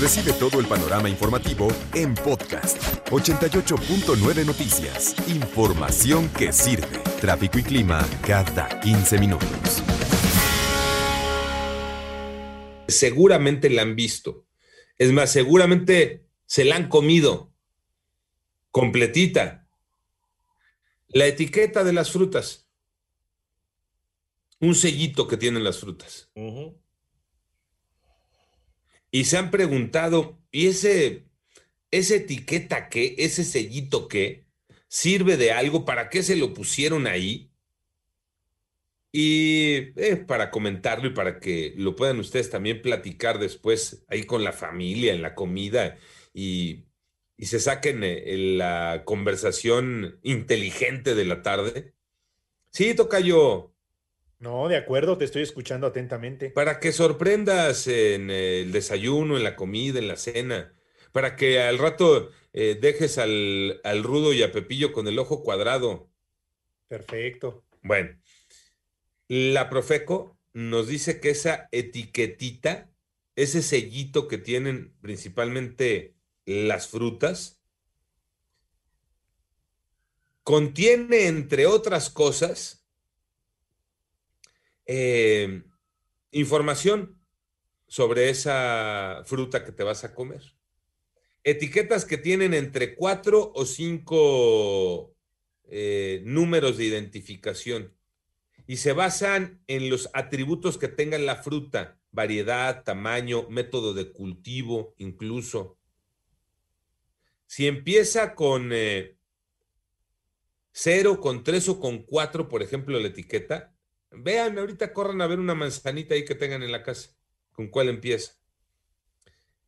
Recibe todo el panorama informativo en podcast 88.9 Noticias. Información que sirve. Tráfico y clima cada 15 minutos. Seguramente la han visto. Es más, seguramente se la han comido completita. La etiqueta de las frutas. Un sellito que tienen las frutas. Y se han preguntado, ¿y ese, esa etiqueta qué? ¿Ese sellito qué? ¿Sirve de algo? ¿Para qué se lo pusieron ahí? Y eh, para comentarlo y para que lo puedan ustedes también platicar después ahí con la familia, en la comida y, y se saquen eh, la conversación inteligente de la tarde. Sí, toca yo. No, de acuerdo, te estoy escuchando atentamente. Para que sorprendas en el desayuno, en la comida, en la cena. Para que al rato eh, dejes al, al rudo y a Pepillo con el ojo cuadrado. Perfecto. Bueno, la Profeco nos dice que esa etiquetita, ese sellito que tienen principalmente las frutas, contiene, entre otras cosas, eh, información sobre esa fruta que te vas a comer. Etiquetas que tienen entre cuatro o cinco eh, números de identificación y se basan en los atributos que tenga la fruta, variedad, tamaño, método de cultivo, incluso. Si empieza con eh, cero, con tres o con cuatro, por ejemplo, la etiqueta, vean, ahorita corran a ver una manzanita ahí que tengan en la casa, con cuál empieza.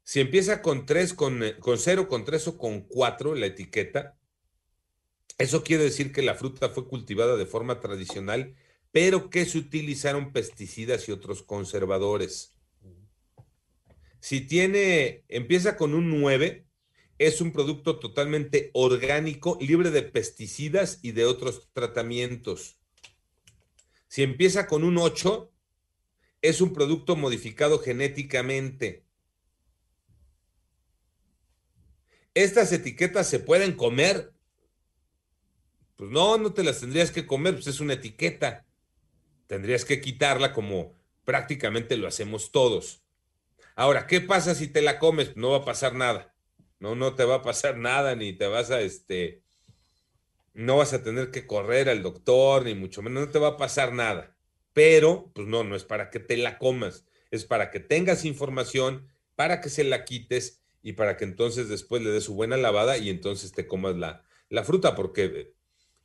Si empieza con tres, con, eh, con cero, con tres o con cuatro, la etiqueta, eso quiere decir que la fruta fue cultivada de forma tradicional pero que se utilizaron pesticidas y otros conservadores. Si tiene, empieza con un 9, es un producto totalmente orgánico, libre de pesticidas y de otros tratamientos. Si empieza con un 8, es un producto modificado genéticamente. Estas etiquetas se pueden comer. Pues no, no te las tendrías que comer, pues es una etiqueta tendrías que quitarla como prácticamente lo hacemos todos. Ahora, ¿qué pasa si te la comes? No va a pasar nada. No, no te va a pasar nada, ni te vas a, este, no vas a tener que correr al doctor, ni mucho menos, no te va a pasar nada. Pero, pues no, no es para que te la comas, es para que tengas información, para que se la quites y para que entonces después le des su buena lavada y entonces te comas la, la fruta, porque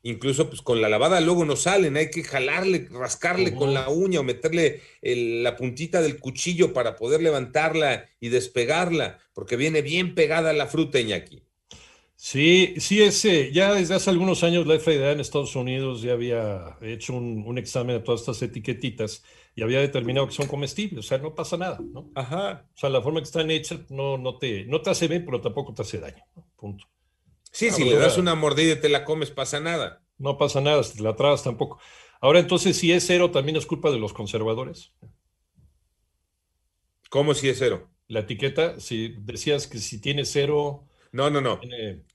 incluso pues con la lavada luego no salen, hay que jalarle, rascarle con la uña o meterle la puntita del cuchillo para poder levantarla y despegarla, porque viene bien pegada la fruta, Iñaki. Sí, sí, ese, ya desde hace algunos años la FDA en Estados Unidos ya había hecho un, examen de todas estas etiquetitas y había determinado que son comestibles, o sea, no pasa nada, ¿no? Ajá. O sea, la forma que están hechas no, no, te, no te hace bien, pero tampoco te hace daño, punto. Sí, si le das una mordida y te la comes, pasa nada. No pasa nada, si te la tragas tampoco. Ahora, entonces, si es cero, también es culpa de los conservadores. ¿Cómo si es cero? La etiqueta, si decías que si tiene cero. No, no, no.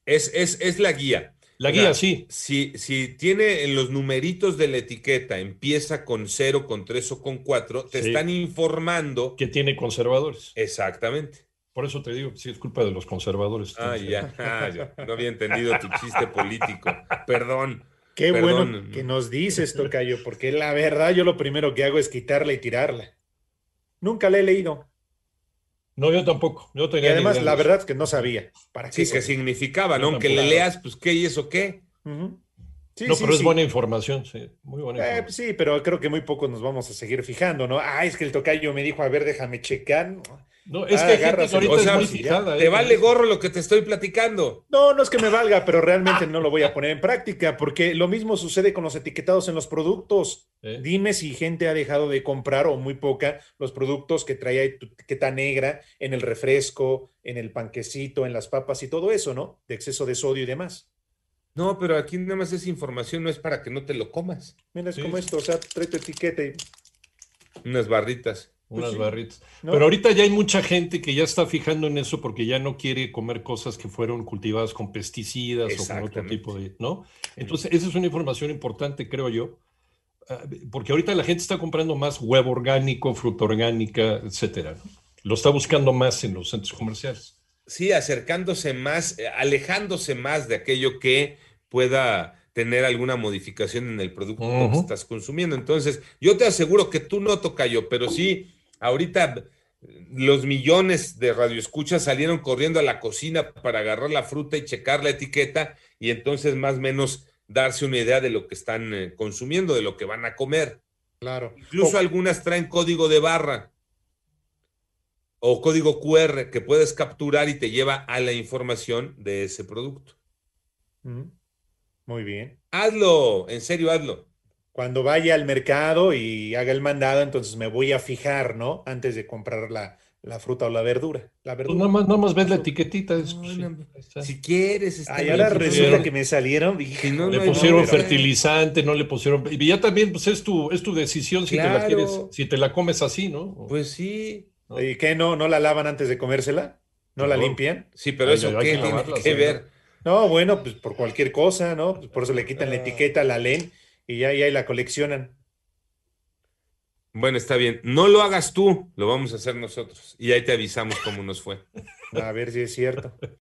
Es, es, es, la guía. La guía, sí. Si, si tiene en los numeritos de la etiqueta, empieza con cero, con tres o con cuatro, te están informando. Que tiene conservadores. Exactamente. Por eso te digo, sí, es culpa de los conservadores. Ah, ya. No había entendido tu chiste político. Perdón. Qué bueno que nos dices, Tocayo, porque la verdad yo lo primero que hago es quitarla y tirarla. Nunca la he leído. No, yo tampoco. Yo y además, la verdad es que no sabía. ¿Para qué sí, qué significaba, ¿no? Aunque le leas, pues, ¿qué y eso qué? sí, no, pero es buena información, sí. Muy buena eh, información. sí, pero creo que muy poco nos vamos a seguir fijando, ¿no? Ah, es que el tocayo me dijo, a ver, déjame checar. No, es Ah, que hay gente que agárraselo. ahorita O sea, es muy si fijada. te ¿eh? vale gorro lo que te estoy platicando. No, no es que me valga, pero realmente no lo voy a poner en práctica, porque lo mismo sucede con los etiquetados en los productos. ¿Eh? Dime si gente ha dejado de comprar o muy poca los productos que traía etiqueta negra en el refresco, en el panquecito, en las papas y todo eso, ¿no? De exceso de sodio y demás. No, pero aquí nada más esa información no es para que no te lo comas. Mira, es Sí. como esto, o sea, trae tu etiqueta y Unas barritas. Unas sí. barritas. No. Pero ahorita ya hay mucha gente que ya está fijando en eso porque ya no quiere comer cosas que fueron cultivadas con pesticidas o con otro tipo de, ¿no? Entonces, esa es una información importante, creo yo, ah, porque ahorita la gente está comprando más huevo orgánico, fruta orgánica, etcétera. ¿no? Lo está buscando más en los centros comerciales. Sí, acercándose más, eh, alejándose más de aquello que pueda tener alguna modificación en el producto que estás consumiendo. Entonces, yo te aseguro que tú no tocayo, pero sí, ahorita los millones de radioescuchas salieron corriendo a la cocina para agarrar la fruta y checar la etiqueta y entonces más o menos darse una idea de lo que están eh, consumiendo, de lo que van a comer. claro. Incluso O- algunas traen código de barra o código QR que puedes capturar y te lleva a la información de ese producto. Muy bien. Hazlo, en serio, hazlo. Cuando vaya al mercado y haga el mandado, entonces me voy a fijar, ¿no? Antes de comprar la, la fruta o la verdura. La Pues verdura. nada más, nada más ves la etiquetita. es- No, pues, no. Si quieres, está Ay, bien. ahora Si resulta que me salieron. hija, Si no, Le pusieron fertilizante, no le pusieron. Y ya también, pues es tu, es tu decisión si te la quieres, si te la comes así, ¿no? Pues sí. ¿Y qué? ¿No, ¿No la lavan antes de comérsela? ¿No la limpian? Sí, pero Ay, eso qué que tiene que sí, ver. No, bueno, pues por cualquier cosa, ¿no? Pues por eso le quitan la Ah. etiqueta, la leen y ya, ya la coleccionan. Bueno, está bien. No lo hagas tú, lo vamos a hacer nosotros. Y ahí te avisamos cómo nos fue. A ver si es cierto.